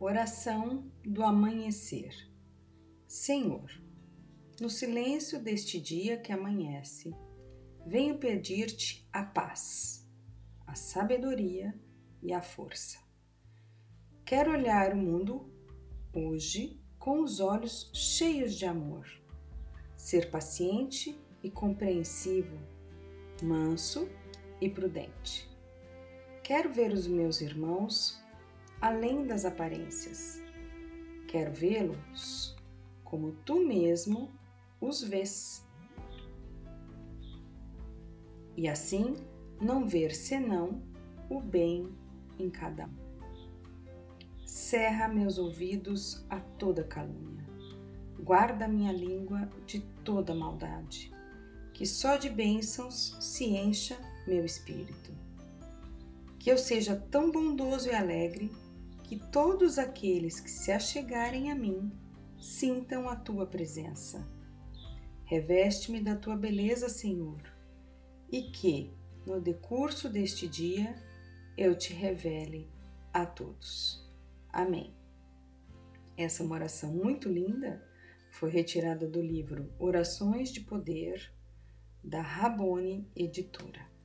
Oração do amanhecer. Senhor, no silêncio deste dia que amanhece, venho pedir-te a paz, a sabedoria e a força. Quero olhar o mundo hoje com os olhos cheios de amor, ser paciente e compreensivo, manso e prudente. Quero ver os meus irmãos além das aparências. Quero vê-los como tu mesmo os vês. E assim não ver senão o bem em cada um. Cerra meus ouvidos a toda calúnia. Guarda minha língua de toda maldade. Que só de bênçãos se encha meu espírito. Que eu seja tão bondoso e alegre que todos aqueles que se achegarem a mim sintam a tua presença. Reveste-me da tua beleza, Senhor, e que, no decurso deste dia, eu te revele a todos. Amém. Essa é uma oração muito linda foi retirada do livro Orações de Poder, da Rabone Editora.